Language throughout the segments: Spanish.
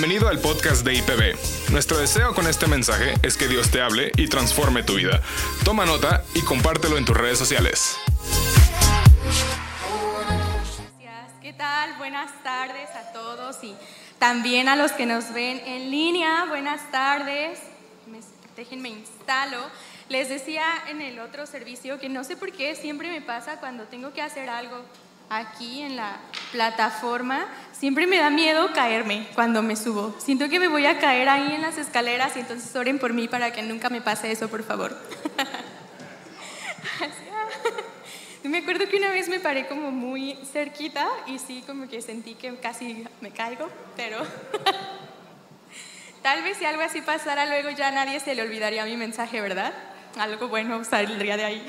Bienvenido al podcast de IPB. Nuestro deseo con este mensaje es que Dios te hable y transforme tu vida. Toma nota y compártelo en tus redes sociales. ¿Qué tal? Buenas tardes a todos y también a los que nos ven en línea. Buenas tardes. Me, déjenme instalo. Les decía en el otro servicio que no sé por qué siempre me pasa cuando tengo que hacer algo aquí en la plataforma, siempre me da miedo caerme cuando me subo. Siento que me voy a caer ahí en las escaleras y entonces oren por mí para que nunca me pase eso, por favor. me acuerdo que una vez me paré como muy cerquita y sí, como que sentí que casi me caigo, pero tal vez si algo así pasara luego ya nadie se le olvidaría mi mensaje, ¿verdad? Algo bueno saldría de ahí.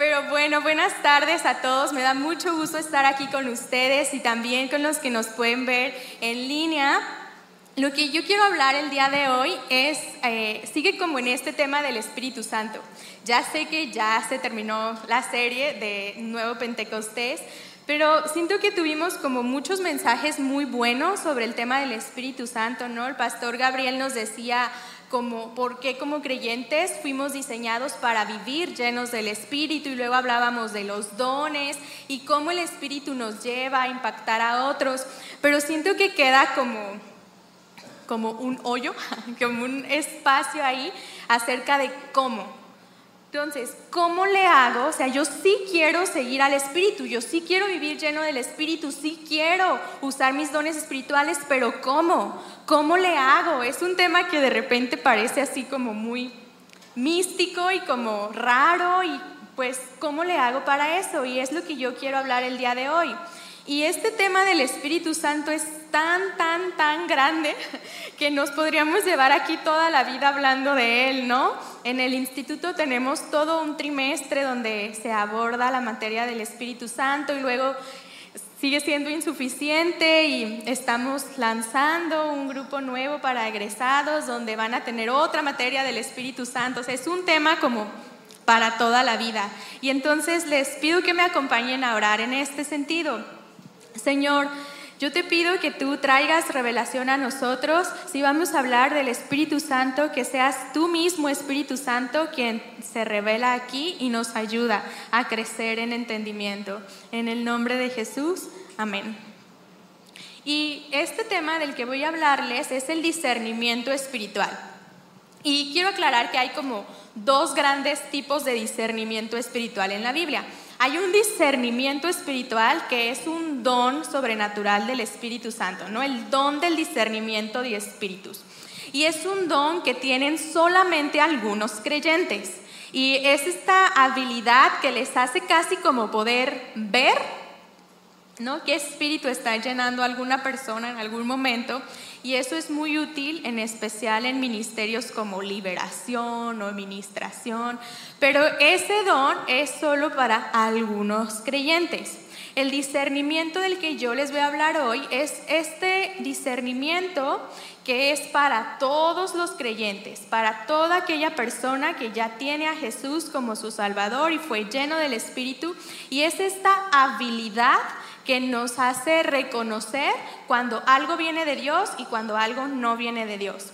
Pero bueno, buenas tardes a todos. Me da mucho gusto estar aquí con ustedes y también con los que nos pueden ver en línea. Lo que yo quiero hablar el día de hoy es, eh, sigue como en este tema del Espíritu Santo. Ya sé que ya se terminó la serie de Nuevo Pentecostés, pero siento que tuvimos como muchos mensajes muy buenos sobre el tema del Espíritu Santo, ¿no? El pastor Gabriel nos decía como por qué como creyentes fuimos diseñados para vivir llenos del Espíritu y luego hablábamos de los dones y cómo el Espíritu nos lleva a impactar a otros, pero siento que queda como como un hoyo, como un espacio ahí acerca de cómo. Entonces, ¿cómo le hago? O sea, yo sí quiero seguir al Espíritu, yo sí quiero vivir lleno del Espíritu, sí quiero usar mis dones espirituales, pero ¿cómo? ¿Cómo le hago? Es un tema que de repente parece así como muy místico y como raro y pues, ¿cómo le hago para eso? Y es lo que yo quiero hablar el día de hoy. Y este tema del Espíritu Santo es tan, tan, tan grande que nos podríamos llevar aquí toda la vida hablando de él, ¿no? En el instituto tenemos todo un trimestre donde se aborda la materia del Espíritu Santo y luego sigue siendo insuficiente y estamos lanzando un grupo nuevo para egresados donde van a tener otra materia del Espíritu Santo. O sea, es un tema como para toda la vida. Y entonces les pido que me acompañen a orar en este sentido. Señor, yo te pido que tú traigas revelación a nosotros. Si vamos a hablar del Espíritu Santo, que seas tú mismo, Espíritu Santo, quien se revela aquí y nos ayuda a crecer en entendimiento. En el nombre de Jesús, amén. Y este tema del que voy a hablarles es el discernimiento espiritual. Y quiero aclarar que hay como dos grandes tipos de discernimiento espiritual en la Biblia. Hay un discernimiento espiritual que es un don sobrenatural del Espíritu Santo, ¿no? El don del discernimiento de espíritus. Y es un don que tienen solamente algunos creyentes. Y es esta habilidad que les hace casi como poder ver, ¿no? ¿Qué espíritu está llenando a alguna persona en algún momento? Y eso es muy útil, en especial en ministerios como liberación o administración. Pero ese don es solo para algunos creyentes. El discernimiento del que yo les voy a hablar hoy es este discernimiento que es para todos los creyentes, para toda aquella persona que ya tiene a Jesús como su Salvador y fue lleno del Espíritu. Y es esta habilidad que nos hace reconocer cuando algo viene de Dios y cuando algo no viene de Dios.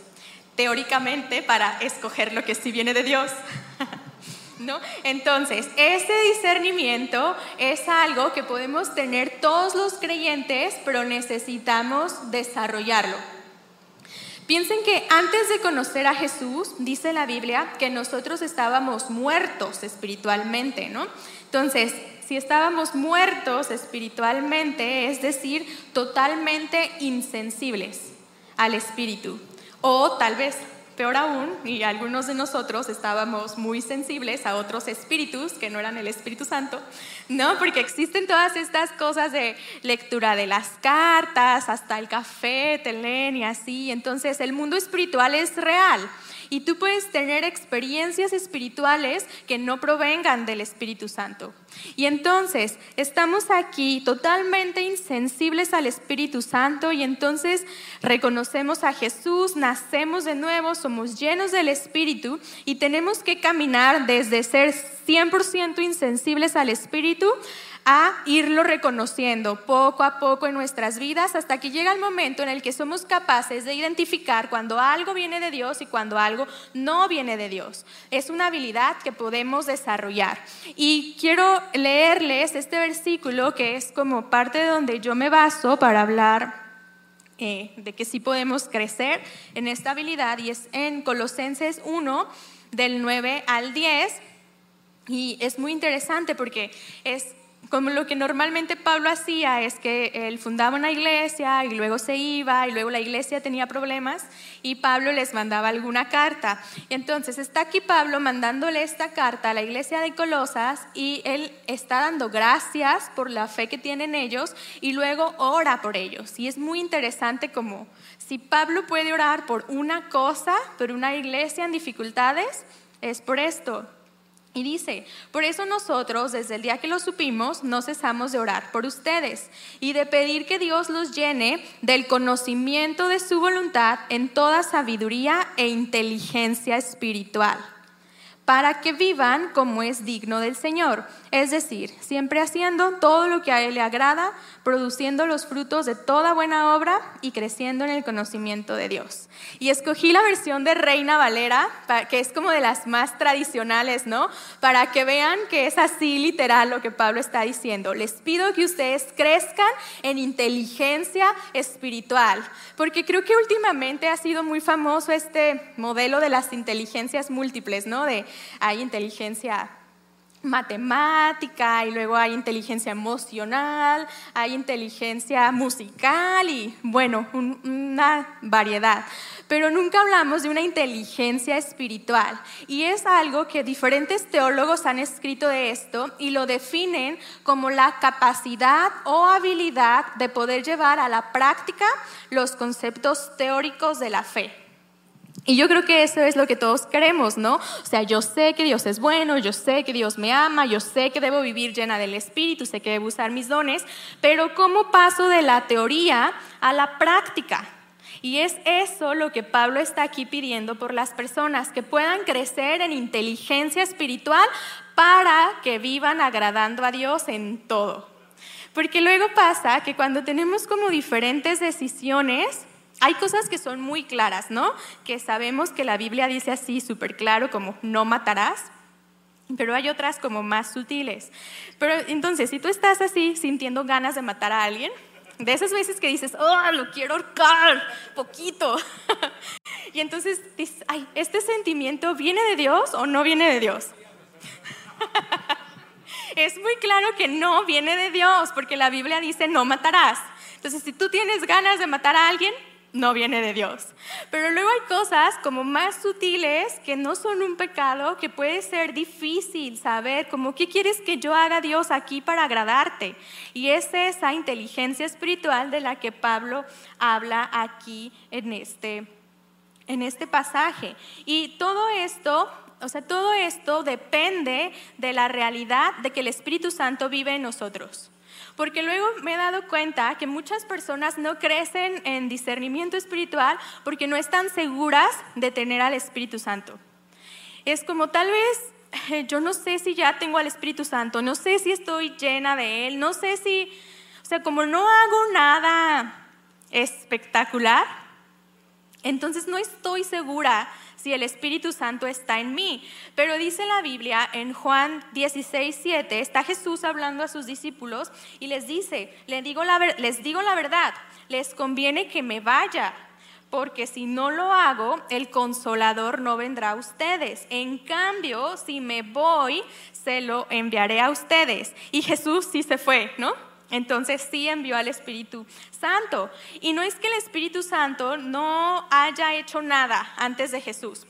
Teóricamente, para escoger lo que sí viene de Dios. ¿No? Entonces, ese discernimiento es algo que podemos tener todos los creyentes, pero necesitamos desarrollarlo. Piensen que antes de conocer a Jesús, dice la Biblia, que nosotros estábamos muertos espiritualmente, ¿no? Entonces, si estábamos muertos espiritualmente, es decir, totalmente insensibles al espíritu. O tal vez, peor aún, y algunos de nosotros estábamos muy sensibles a otros espíritus que no eran el Espíritu Santo, ¿no? Porque existen todas estas cosas de lectura de las cartas, hasta el café, te leen y así. Entonces, el mundo espiritual es real. Y tú puedes tener experiencias espirituales que no provengan del Espíritu Santo. Y entonces estamos aquí totalmente insensibles al Espíritu Santo y entonces reconocemos a Jesús, nacemos de nuevo, somos llenos del Espíritu y tenemos que caminar desde ser 100% insensibles al Espíritu a irlo reconociendo poco a poco en nuestras vidas hasta que llega el momento en el que somos capaces de identificar cuando algo viene de Dios y cuando algo no viene de Dios. Es una habilidad que podemos desarrollar. Y quiero leerles este versículo que es como parte de donde yo me baso para hablar eh, de que sí podemos crecer en esta habilidad y es en Colosenses 1 del 9 al 10 y es muy interesante porque es como lo que normalmente Pablo hacía es que él fundaba una iglesia y luego se iba y luego la iglesia tenía problemas y Pablo les mandaba alguna carta. Y entonces está aquí Pablo mandándole esta carta a la iglesia de Colosas y él está dando gracias por la fe que tienen ellos y luego ora por ellos. Y es muy interesante como si Pablo puede orar por una cosa, por una iglesia en dificultades, es por esto, y dice, por eso nosotros desde el día que lo supimos no cesamos de orar por ustedes y de pedir que Dios los llene del conocimiento de su voluntad en toda sabiduría e inteligencia espiritual para que vivan como es digno del Señor, es decir, siempre haciendo todo lo que a Él le agrada, produciendo los frutos de toda buena obra y creciendo en el conocimiento de Dios. Y escogí la versión de Reina Valera, que es como de las más tradicionales, ¿no? Para que vean que es así literal lo que Pablo está diciendo. Les pido que ustedes crezcan en inteligencia espiritual, porque creo que últimamente ha sido muy famoso este modelo de las inteligencias múltiples, ¿no? De hay inteligencia matemática y luego hay inteligencia emocional, hay inteligencia musical y bueno, una variedad. Pero nunca hablamos de una inteligencia espiritual y es algo que diferentes teólogos han escrito de esto y lo definen como la capacidad o habilidad de poder llevar a la práctica los conceptos teóricos de la fe. Y yo creo que eso es lo que todos queremos, ¿no? O sea, yo sé que Dios es bueno, yo sé que Dios me ama, yo sé que debo vivir llena del Espíritu, sé que debo usar mis dones, pero ¿cómo paso de la teoría a la práctica? Y es eso lo que Pablo está aquí pidiendo por las personas, que puedan crecer en inteligencia espiritual para que vivan agradando a Dios en todo. Porque luego pasa que cuando tenemos como diferentes decisiones, hay cosas que son muy claras, ¿no? Que sabemos que la Biblia dice así súper claro como no matarás, pero hay otras como más sutiles. Pero entonces, si tú estás así sintiendo ganas de matar a alguien, de esas veces que dices, oh, lo quiero ahorcar, poquito. y entonces dices, ay, ¿este sentimiento viene de Dios o no viene de Dios? es muy claro que no viene de Dios, porque la Biblia dice, no matarás. Entonces, si tú tienes ganas de matar a alguien, no viene de Dios. Pero luego hay cosas como más sutiles que no son un pecado, que puede ser difícil saber, como qué quieres que yo haga Dios aquí para agradarte. Y es esa inteligencia espiritual de la que Pablo habla aquí en este, en este pasaje. Y todo esto o sea, todo esto depende de la realidad de que el Espíritu Santo vive en nosotros. Porque luego me he dado cuenta que muchas personas no crecen en discernimiento espiritual porque no están seguras de tener al Espíritu Santo. Es como tal vez eh, yo no sé si ya tengo al Espíritu Santo, no sé si estoy llena de Él, no sé si, o sea, como no hago nada espectacular, entonces no estoy segura si el Espíritu Santo está en mí. Pero dice la Biblia en Juan 16, 7, está Jesús hablando a sus discípulos y les dice, les digo la, les digo la verdad, les conviene que me vaya, porque si no lo hago, el consolador no vendrá a ustedes. En cambio, si me voy, se lo enviaré a ustedes. Y Jesús sí se fue, ¿no? Entonces sí envió al Espíritu Santo. Y no es que el Espíritu Santo no haya hecho nada antes de Jesús.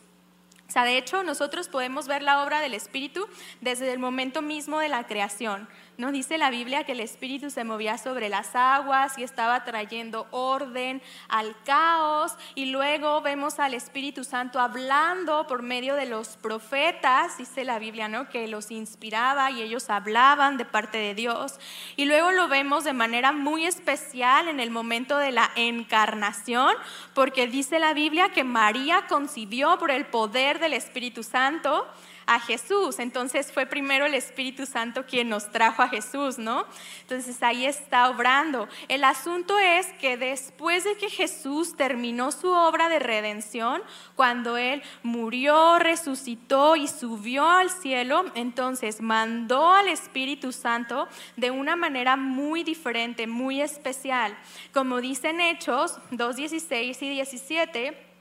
O sea, de hecho, nosotros podemos ver la obra del Espíritu desde el momento mismo de la creación. Nos dice la Biblia que el Espíritu se movía sobre las aguas y estaba trayendo orden al caos. Y luego vemos al Espíritu Santo hablando por medio de los profetas, dice la Biblia, ¿no? Que los inspiraba y ellos hablaban de parte de Dios. Y luego lo vemos de manera muy especial en el momento de la encarnación, porque dice la Biblia que María concibió por el poder del Espíritu Santo a Jesús. Entonces fue primero el Espíritu Santo quien nos trajo a Jesús, ¿no? Entonces ahí está obrando. El asunto es que después de que Jesús terminó su obra de redención, cuando Él murió, resucitó y subió al cielo, entonces mandó al Espíritu Santo de una manera muy diferente, muy especial. Como dicen Hechos 2.16 y 17,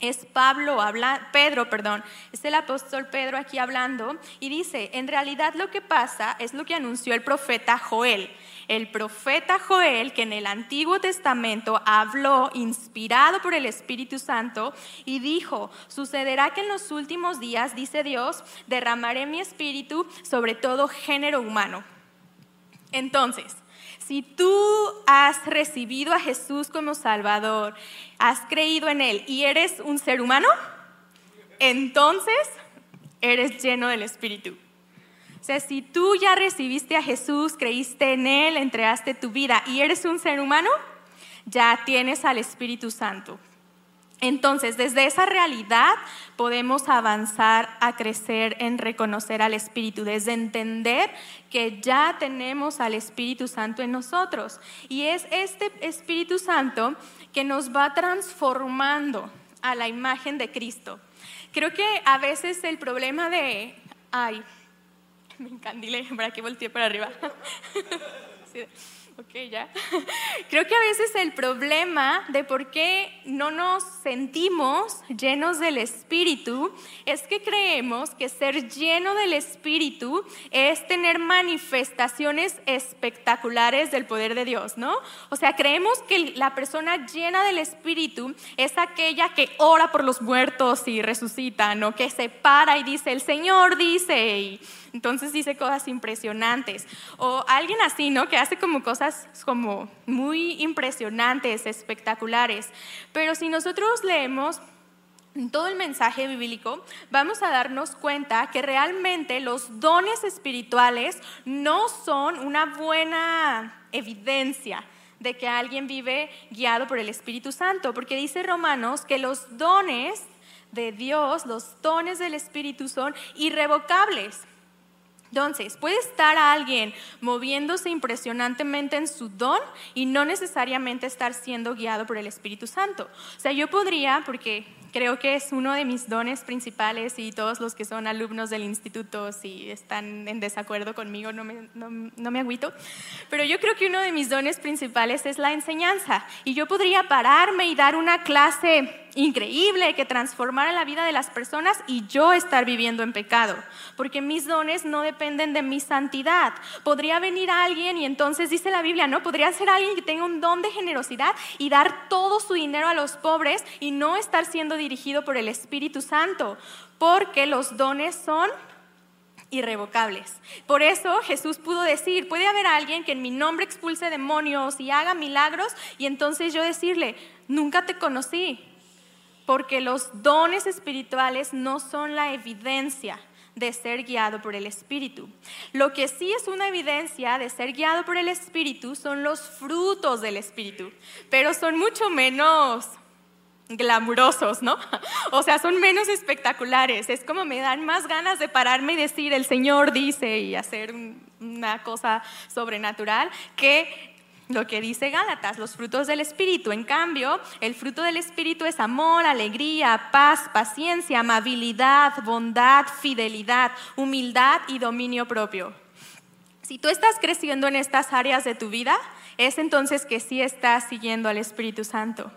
es Pablo habla, Pedro, perdón, es el apóstol Pedro aquí hablando y dice, en realidad lo que pasa es lo que anunció el profeta Joel. El profeta Joel, que en el Antiguo Testamento habló inspirado por el Espíritu Santo y dijo, sucederá que en los últimos días, dice Dios, derramaré mi espíritu sobre todo género humano. Entonces, si tú has recibido a Jesús como Salvador, has creído en Él y eres un ser humano, entonces eres lleno del Espíritu. O sea, si tú ya recibiste a Jesús, creíste en Él, entregaste tu vida y eres un ser humano, ya tienes al Espíritu Santo. Entonces, desde esa realidad podemos avanzar a crecer en reconocer al Espíritu, desde entender que ya tenemos al Espíritu Santo en nosotros. Y es este Espíritu Santo que nos va transformando a la imagen de Cristo. Creo que a veces el problema de, ay, me encandilé, para que volteé para arriba. Ok, ya. Creo que a veces el problema de por qué no nos sentimos llenos del Espíritu es que creemos que ser lleno del Espíritu es tener manifestaciones espectaculares del poder de Dios, ¿no? O sea, creemos que la persona llena del Espíritu es aquella que ora por los muertos y resucita, ¿no? Que se para y dice, el Señor dice, y entonces dice cosas impresionantes. O alguien así, ¿no? Que hace como cosas como muy impresionantes, espectaculares. Pero si nosotros leemos todo el mensaje bíblico, vamos a darnos cuenta que realmente los dones espirituales no son una buena evidencia de que alguien vive guiado por el Espíritu Santo, porque dice Romanos que los dones de Dios, los dones del Espíritu son irrevocables. Entonces, puede estar alguien moviéndose impresionantemente en su don y no necesariamente estar siendo guiado por el Espíritu Santo. O sea, yo podría, porque creo que es uno de mis dones principales y todos los que son alumnos del instituto, si están en desacuerdo conmigo, no me, no, no me agüito, pero yo creo que uno de mis dones principales es la enseñanza y yo podría pararme y dar una clase increíble que transformara la vida de las personas y yo estar viviendo en pecado, porque mis dones no dependen de mi santidad. Podría venir alguien y entonces dice la Biblia, ¿no? Podría ser alguien que tenga un don de generosidad y dar todo su dinero a los pobres y no estar siendo dirigido por el Espíritu Santo, porque los dones son irrevocables. Por eso Jesús pudo decir, puede haber alguien que en mi nombre expulse demonios y haga milagros y entonces yo decirle, nunca te conocí, porque los dones espirituales no son la evidencia de ser guiado por el Espíritu. Lo que sí es una evidencia de ser guiado por el Espíritu son los frutos del Espíritu, pero son mucho menos glamurosos, ¿no? O sea, son menos espectaculares. Es como me dan más ganas de pararme y decir, el Señor dice y hacer una cosa sobrenatural que lo que dice Gálatas, los frutos del Espíritu. En cambio, el fruto del Espíritu es amor, alegría, paz, paciencia, amabilidad, bondad, fidelidad, humildad y dominio propio. Si tú estás creciendo en estas áreas de tu vida, es entonces que sí estás siguiendo al Espíritu Santo.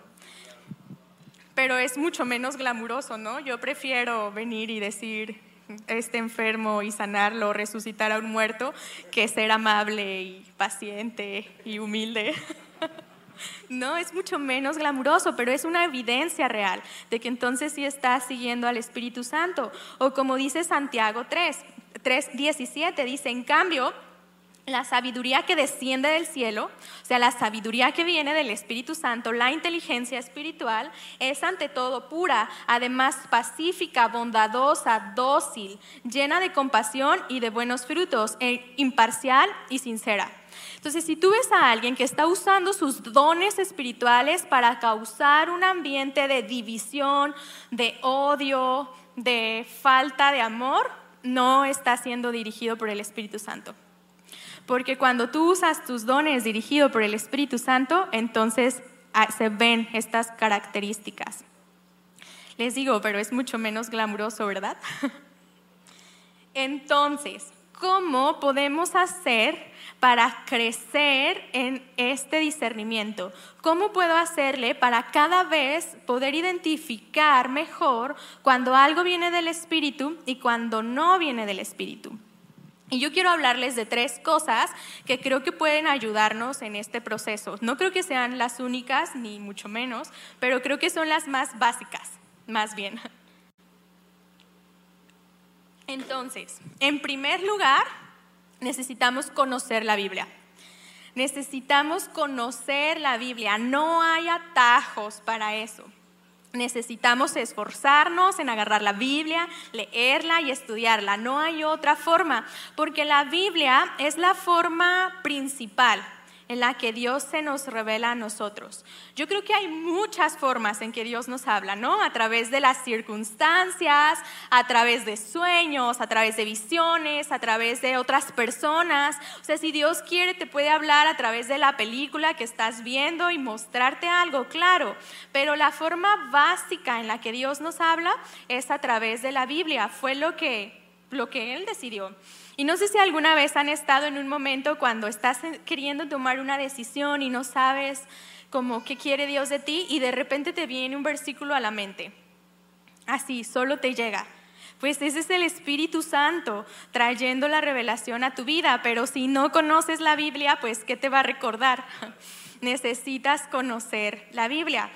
Pero es mucho menos glamuroso, ¿no? Yo prefiero venir y decir, este enfermo y sanarlo, resucitar a un muerto, que ser amable y paciente y humilde. No, es mucho menos glamuroso, pero es una evidencia real de que entonces sí estás siguiendo al Espíritu Santo. O como dice Santiago 3, 3, 17, dice, en cambio, la sabiduría que desciende del cielo, o sea, la sabiduría que viene del Espíritu Santo, la inteligencia espiritual, es ante todo pura, además pacífica, bondadosa, dócil, llena de compasión y de buenos frutos, e imparcial y sincera. Entonces, si tú ves a alguien que está usando sus dones espirituales para causar un ambiente de división, de odio, de falta de amor, no está siendo dirigido por el Espíritu Santo. Porque cuando tú usas tus dones dirigido por el Espíritu Santo, entonces ah, se ven estas características. Les digo, pero es mucho menos glamuroso, ¿verdad? Entonces, ¿cómo podemos hacer para crecer en este discernimiento? ¿Cómo puedo hacerle para cada vez poder identificar mejor cuando algo viene del Espíritu y cuando no viene del Espíritu? Y yo quiero hablarles de tres cosas que creo que pueden ayudarnos en este proceso. No creo que sean las únicas, ni mucho menos, pero creo que son las más básicas, más bien. Entonces, en primer lugar, necesitamos conocer la Biblia. Necesitamos conocer la Biblia. No hay atajos para eso. Necesitamos esforzarnos en agarrar la Biblia, leerla y estudiarla. No hay otra forma, porque la Biblia es la forma principal en la que Dios se nos revela a nosotros. Yo creo que hay muchas formas en que Dios nos habla, ¿no? A través de las circunstancias, a través de sueños, a través de visiones, a través de otras personas. O sea, si Dios quiere, te puede hablar a través de la película que estás viendo y mostrarte algo, claro. Pero la forma básica en la que Dios nos habla es a través de la Biblia. Fue lo que, lo que Él decidió. Y no sé si alguna vez han estado en un momento cuando estás queriendo tomar una decisión y no sabes como qué quiere Dios de ti y de repente te viene un versículo a la mente. Así, solo te llega. Pues ese es el Espíritu Santo trayendo la revelación a tu vida, pero si no conoces la Biblia, pues ¿qué te va a recordar? Necesitas conocer la Biblia.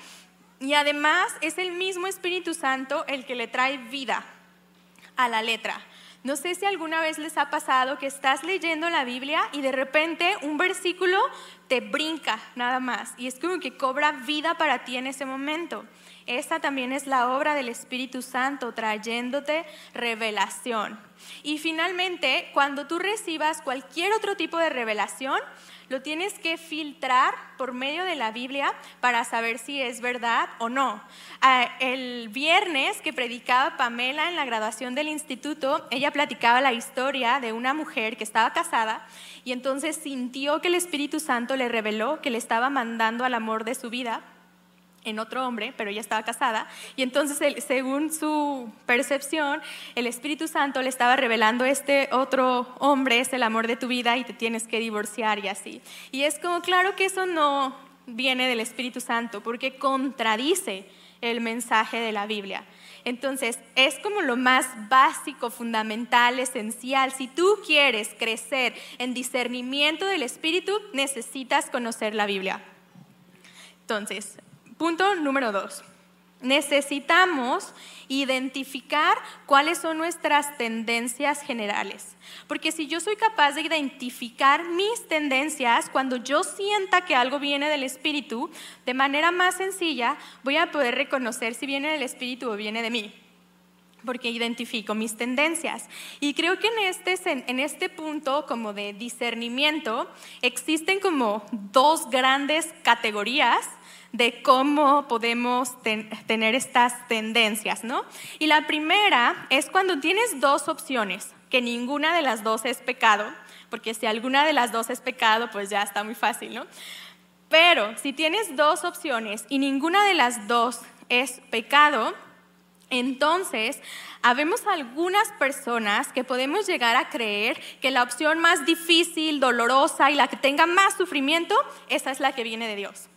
Y además es el mismo Espíritu Santo el que le trae vida a la letra. No sé si alguna vez les ha pasado que estás leyendo la Biblia y de repente un versículo te brinca nada más y es como que cobra vida para ti en ese momento. Esta también es la obra del Espíritu Santo trayéndote revelación. Y finalmente, cuando tú recibas cualquier otro tipo de revelación, lo tienes que filtrar por medio de la Biblia para saber si es verdad o no. Ah, el viernes que predicaba Pamela en la graduación del instituto, ella platicaba la historia de una mujer que estaba casada y entonces sintió que el Espíritu Santo le reveló que le estaba mandando al amor de su vida en otro hombre, pero ella estaba casada, y entonces según su percepción, el Espíritu Santo le estaba revelando este otro hombre es el amor de tu vida y te tienes que divorciar y así. Y es como, claro que eso no viene del Espíritu Santo, porque contradice el mensaje de la Biblia. Entonces, es como lo más básico, fundamental, esencial. Si tú quieres crecer en discernimiento del Espíritu, necesitas conocer la Biblia. Entonces, Punto número dos. Necesitamos identificar cuáles son nuestras tendencias generales. Porque si yo soy capaz de identificar mis tendencias, cuando yo sienta que algo viene del espíritu, de manera más sencilla voy a poder reconocer si viene del espíritu o viene de mí. Porque identifico mis tendencias. Y creo que en este, en este punto como de discernimiento existen como dos grandes categorías de cómo podemos tener estas tendencias, ¿no? Y la primera es cuando tienes dos opciones, que ninguna de las dos es pecado, porque si alguna de las dos es pecado, pues ya está muy fácil, ¿no? Pero si tienes dos opciones y ninguna de las dos es pecado, entonces, habemos algunas personas que podemos llegar a creer que la opción más difícil, dolorosa y la que tenga más sufrimiento, esa es la que viene de Dios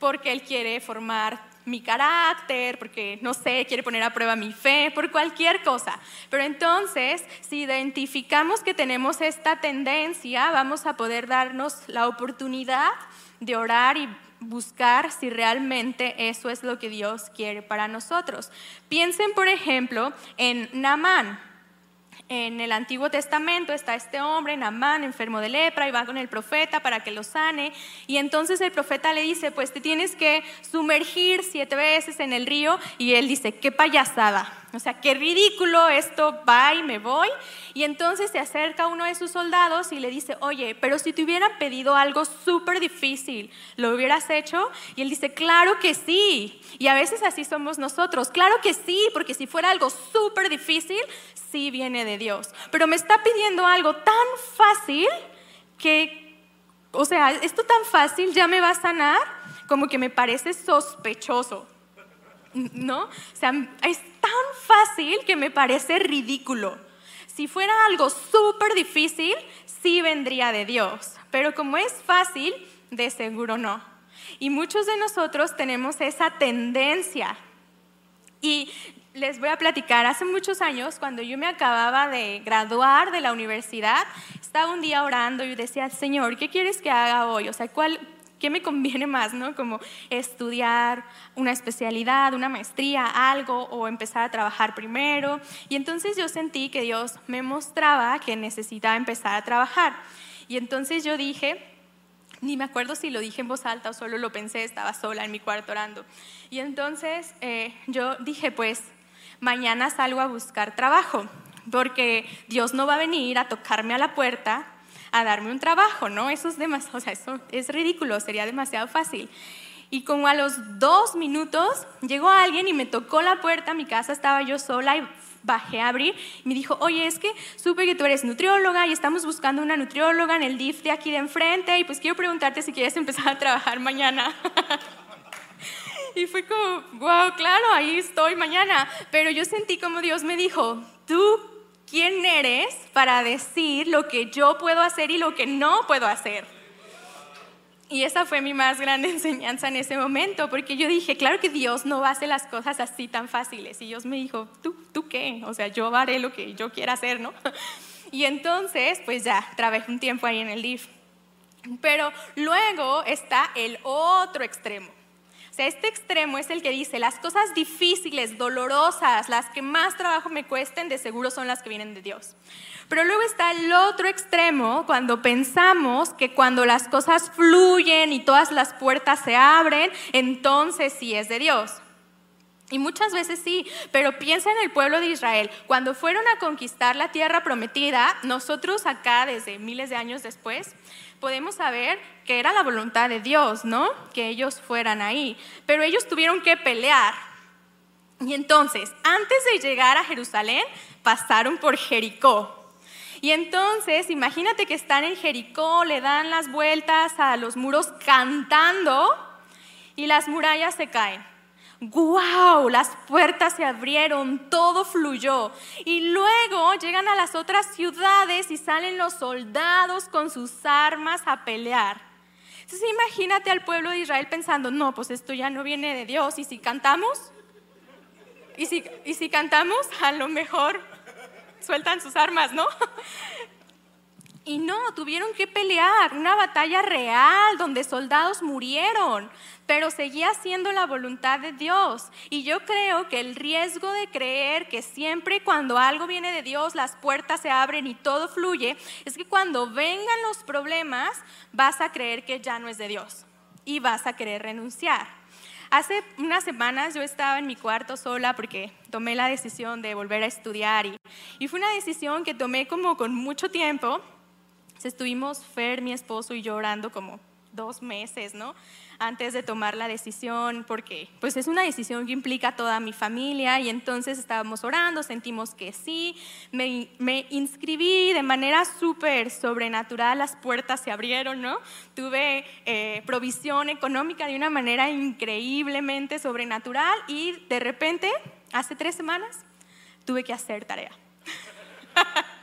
porque Él quiere formar mi carácter, porque, no sé, quiere poner a prueba mi fe, por cualquier cosa. Pero entonces, si identificamos que tenemos esta tendencia, vamos a poder darnos la oportunidad de orar y buscar si realmente eso es lo que Dios quiere para nosotros. Piensen, por ejemplo, en Namán en el Antiguo Testamento está este hombre, Namán, enfermo de lepra, y va con el profeta para que lo sane. Y entonces el profeta le dice, pues te tienes que sumergir siete veces en el río. Y él dice, qué payasada. O sea, qué ridículo, esto y me voy. Y entonces se acerca uno de sus soldados y le dice, oye, pero si te hubieran pedido algo súper difícil, ¿lo hubieras hecho? Y él dice, claro que sí. Y a veces así somos nosotros, claro que sí, porque si fuera algo súper difícil, sí viene de Dios. Pero me está pidiendo algo tan fácil que, o sea, esto tan fácil ya me va a sanar, como que me parece sospechoso. ¿No? O sea, es tan fácil que me parece ridículo. Si fuera algo súper difícil, sí vendría de Dios, pero como es fácil, de seguro no. Y muchos de nosotros tenemos esa tendencia. Y les voy a platicar, hace muchos años, cuando yo me acababa de graduar de la universidad, estaba un día orando y decía, Señor, ¿qué quieres que haga hoy? O sea, ¿cuál, ¿qué me conviene más, no? Como estudiar una especialidad, una maestría, algo, o empezar a trabajar primero. Y entonces yo sentí que Dios me mostraba que necesitaba empezar a trabajar. Y entonces yo dije, ni me acuerdo si lo dije en voz alta o solo lo pensé, estaba sola en mi cuarto orando. Y entonces eh, yo dije, pues mañana salgo a buscar trabajo, porque Dios no va a venir a tocarme a la puerta a darme un trabajo, ¿no? Eso es demasiado, o sea, eso es ridículo, sería demasiado fácil. Y como a los dos minutos llegó alguien y me tocó la puerta, mi casa estaba yo sola y bajé a abrir y me dijo, oye, es que supe que tú eres nutrióloga y estamos buscando una nutrióloga en el DIF de aquí de enfrente y pues quiero preguntarte si quieres empezar a trabajar mañana. y fue como, wow, claro, ahí estoy mañana. Pero yo sentí como Dios me dijo, tú ¿quién eres para decir lo que yo puedo hacer y lo que no puedo hacer? Y esa fue mi más grande enseñanza en ese momento, porque yo dije, claro que Dios no hace las cosas así tan fáciles. Y Dios me dijo, ¿tú, tú qué? O sea, yo haré lo que yo quiera hacer, ¿no? Y entonces, pues ya, trabajé un tiempo ahí en el DIF. Pero luego está el otro extremo este extremo es el que dice, las cosas difíciles, dolorosas, las que más trabajo me cuesten, de seguro son las que vienen de Dios. Pero luego está el otro extremo, cuando pensamos que cuando las cosas fluyen y todas las puertas se abren, entonces sí es de Dios. Y muchas veces sí, pero piensa en el pueblo de Israel. Cuando fueron a conquistar la tierra prometida, nosotros acá, desde miles de años después, podemos saber que era la voluntad de Dios, ¿no? Que ellos fueran ahí. Pero ellos tuvieron que pelear. Y entonces, antes de llegar a Jerusalén, pasaron por Jericó. Y entonces, imagínate que están en Jericó, le dan las vueltas a los muros cantando y las murallas se caen. ¡Guau! Las puertas se abrieron, todo fluyó. Y luego llegan a las otras ciudades y salen los soldados con sus armas a pelear. Entonces imagínate al pueblo de Israel pensando, no, pues esto ya no viene de Dios. ¿Y si cantamos? ¿Y si, y si cantamos? A lo mejor sueltan sus armas, ¿no? Y no, tuvieron que pelear, una batalla real donde soldados murieron, pero seguía siendo la voluntad de Dios. Y yo creo que el riesgo de creer que siempre cuando algo viene de Dios las puertas se abren y todo fluye, es que cuando vengan los problemas vas a creer que ya no es de Dios y vas a querer renunciar. Hace unas semanas yo estaba en mi cuarto sola porque tomé la decisión de volver a estudiar y, y fue una decisión que tomé como con mucho tiempo Estuvimos Fer, mi esposo y yo orando como dos meses, ¿no? Antes de tomar la decisión, porque pues es una decisión que implica toda mi familia y entonces estábamos orando, sentimos que sí, me, me inscribí de manera súper sobrenatural, las puertas se abrieron, ¿no? Tuve eh, provisión económica de una manera increíblemente sobrenatural y de repente, hace tres semanas, tuve que hacer tarea.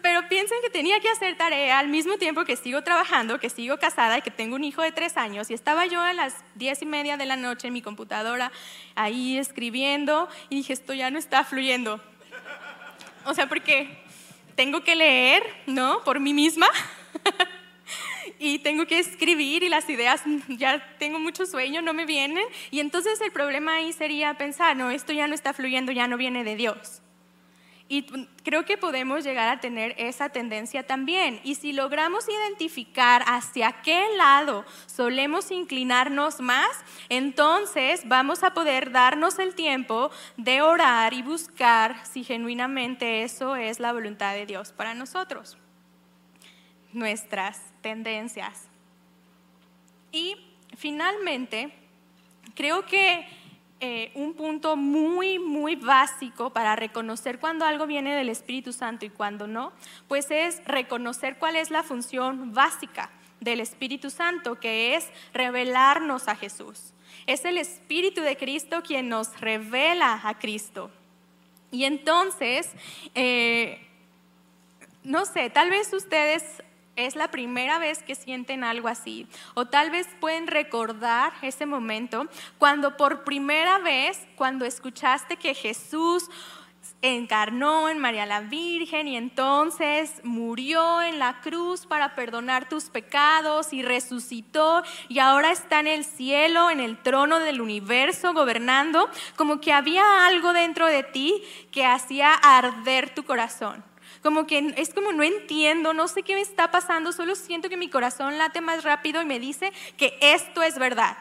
pero piensen que tenía que hacer tarea al mismo tiempo que sigo trabajando, que sigo casada y que tengo un hijo de tres años. Y estaba yo a las diez y media de la noche en mi computadora ahí escribiendo y dije, esto ya no está fluyendo. O sea, porque tengo que leer, ¿no? Por mí misma. y tengo que escribir y las ideas, ya tengo mucho sueño, no me vienen. Y entonces el problema ahí sería pensar, no, esto ya no está fluyendo, ya no viene de Dios. Y creo que podemos llegar a tener esa tendencia también. Y si logramos identificar hacia qué lado solemos inclinarnos más, entonces vamos a poder darnos el tiempo de orar y buscar si genuinamente eso es la voluntad de Dios para nosotros, nuestras tendencias. Y finalmente, creo que eh, un punto muy, muy básico para reconocer cuando algo viene del Espíritu Santo y cuando no, pues es reconocer cuál es la función básica del Espíritu Santo, que es revelarnos a Jesús. Es el Espíritu de Cristo quien nos revela a Cristo. Y entonces, eh, no sé, tal vez ustedes es la primera vez que sienten algo así. O tal vez pueden recordar ese momento cuando por primera vez, cuando escuchaste que Jesús encarnó en María la Virgen y entonces murió en la cruz para perdonar tus pecados y resucitó y ahora está en el cielo, en el trono del universo gobernando, como que había algo dentro de ti que hacía arder tu corazón. Como que es como no entiendo, no sé qué me está pasando, solo siento que mi corazón late más rápido y me dice que esto es verdad.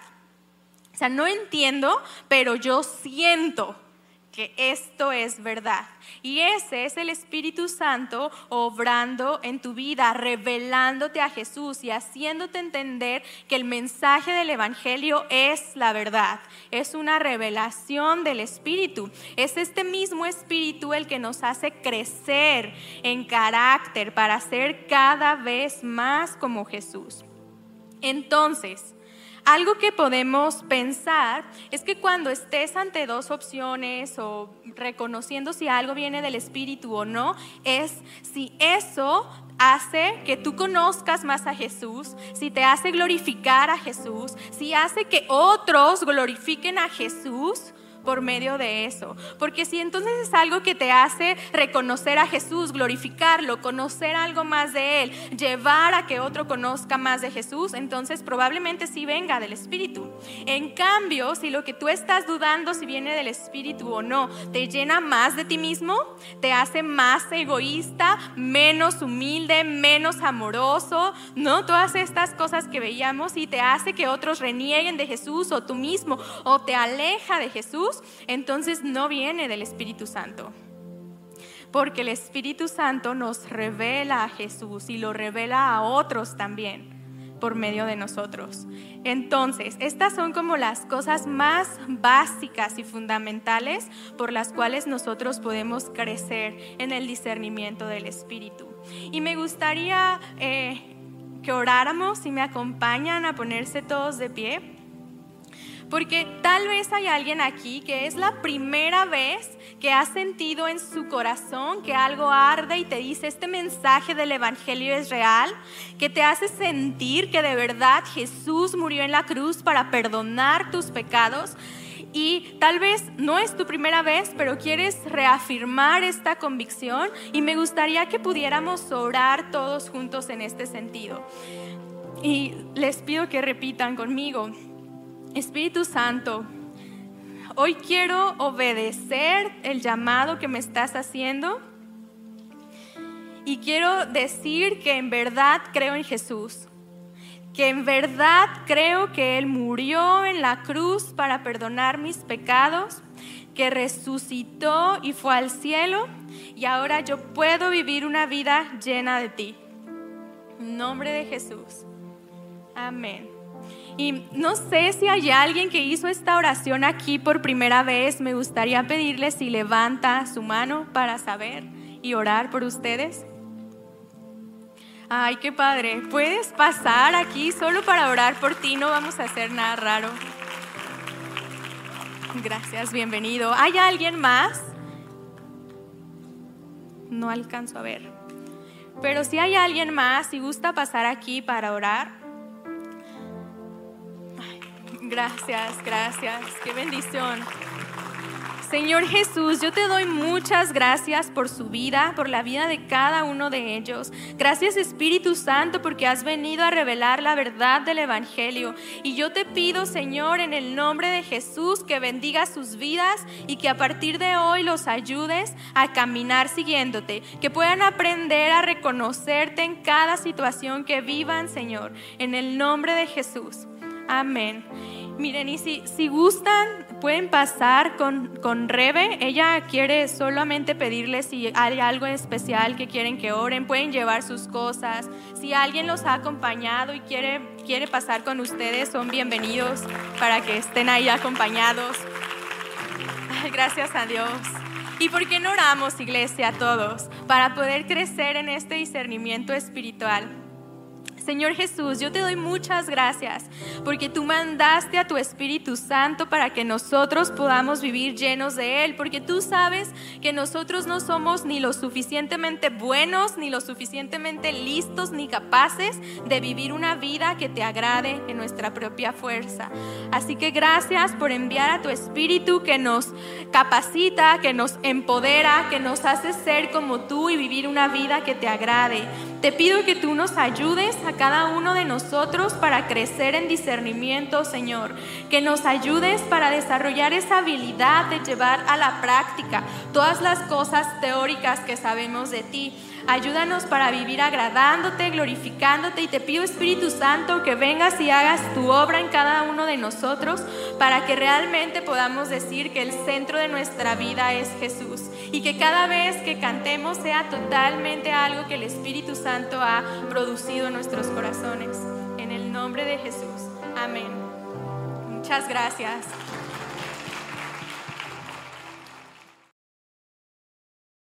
O sea, no entiendo, pero yo siento que esto es verdad. Y ese es el Espíritu Santo obrando en tu vida, revelándote a Jesús y haciéndote entender que el mensaje del Evangelio es la verdad. Es una revelación del Espíritu. Es este mismo Espíritu el que nos hace crecer en carácter para ser cada vez más como Jesús. Entonces, algo que podemos pensar es que cuando estés ante dos opciones o reconociendo si algo viene del Espíritu o no, es si eso hace que tú conozcas más a Jesús, si te hace glorificar a Jesús, si hace que otros glorifiquen a Jesús por medio de eso. Porque si entonces es algo que te hace reconocer a Jesús, glorificarlo, conocer algo más de Él, llevar a que otro conozca más de Jesús, entonces probablemente sí venga del Espíritu. En cambio, si lo que tú estás dudando si viene del Espíritu o no, te llena más de ti mismo, te hace más egoísta, menos humilde, menos amoroso, ¿no? Todas estas cosas que veíamos y te hace que otros renieguen de Jesús o tú mismo o te aleja de Jesús entonces no viene del Espíritu Santo. Porque el Espíritu Santo nos revela a Jesús y lo revela a otros también por medio de nosotros. Entonces, estas son como las cosas más básicas y fundamentales por las cuales nosotros podemos crecer en el discernimiento del Espíritu. Y me gustaría eh, que oráramos y me acompañan a ponerse todos de pie. Porque tal vez hay alguien aquí que es la primera vez que ha sentido en su corazón que algo arde y te dice este mensaje del Evangelio es real, que te hace sentir que de verdad Jesús murió en la cruz para perdonar tus pecados. Y tal vez no es tu primera vez, pero quieres reafirmar esta convicción y me gustaría que pudiéramos orar todos juntos en este sentido. Y les pido que repitan conmigo. Espíritu Santo, hoy quiero obedecer el llamado que me estás haciendo y quiero decir que en verdad creo en Jesús, que en verdad creo que Él murió en la cruz para perdonar mis pecados, que resucitó y fue al cielo y ahora yo puedo vivir una vida llena de ti. En nombre de Jesús. Amén. Y no sé si hay alguien que hizo esta oración aquí por primera vez. Me gustaría pedirle si levanta su mano para saber y orar por ustedes. Ay, qué padre. Puedes pasar aquí solo para orar por ti. No vamos a hacer nada raro. Gracias, bienvenido. ¿Hay alguien más? No alcanzo a ver. Pero si hay alguien más y gusta pasar aquí para orar, Gracias, gracias. Qué bendición. Señor Jesús, yo te doy muchas gracias por su vida, por la vida de cada uno de ellos. Gracias Espíritu Santo porque has venido a revelar la verdad del Evangelio. Y yo te pido, Señor, en el nombre de Jesús, que bendiga sus vidas y que a partir de hoy los ayudes a caminar siguiéndote, que puedan aprender a reconocerte en cada situación que vivan, Señor, en el nombre de Jesús. Amén. Miren, y si, si gustan, pueden pasar con, con Rebe. Ella quiere solamente pedirles si hay algo especial que quieren que oren. Pueden llevar sus cosas. Si alguien los ha acompañado y quiere, quiere pasar con ustedes, son bienvenidos para que estén ahí acompañados. Gracias a Dios. ¿Y por qué no oramos, iglesia, todos? Para poder crecer en este discernimiento espiritual. Señor Jesús, yo te doy muchas gracias porque tú mandaste a tu Espíritu Santo para que nosotros podamos vivir llenos de Él, porque tú sabes que nosotros no somos ni lo suficientemente buenos, ni lo suficientemente listos, ni capaces de vivir una vida que te agrade en nuestra propia fuerza. Así que gracias por enviar a tu Espíritu que nos capacita, que nos empodera, que nos hace ser como tú y vivir una vida que te agrade. Te pido que tú nos ayudes a cada uno de nosotros para crecer en discernimiento, Señor. Que nos ayudes para desarrollar esa habilidad de llevar a la práctica todas las cosas teóricas que sabemos de ti. Ayúdanos para vivir agradándote, glorificándote y te pido Espíritu Santo que vengas y hagas tu obra en cada uno de nosotros para que realmente podamos decir que el centro de nuestra vida es Jesús y que cada vez que cantemos sea totalmente algo que el Espíritu Santo ha producido en nuestros corazones. En el nombre de Jesús. Amén. Muchas gracias.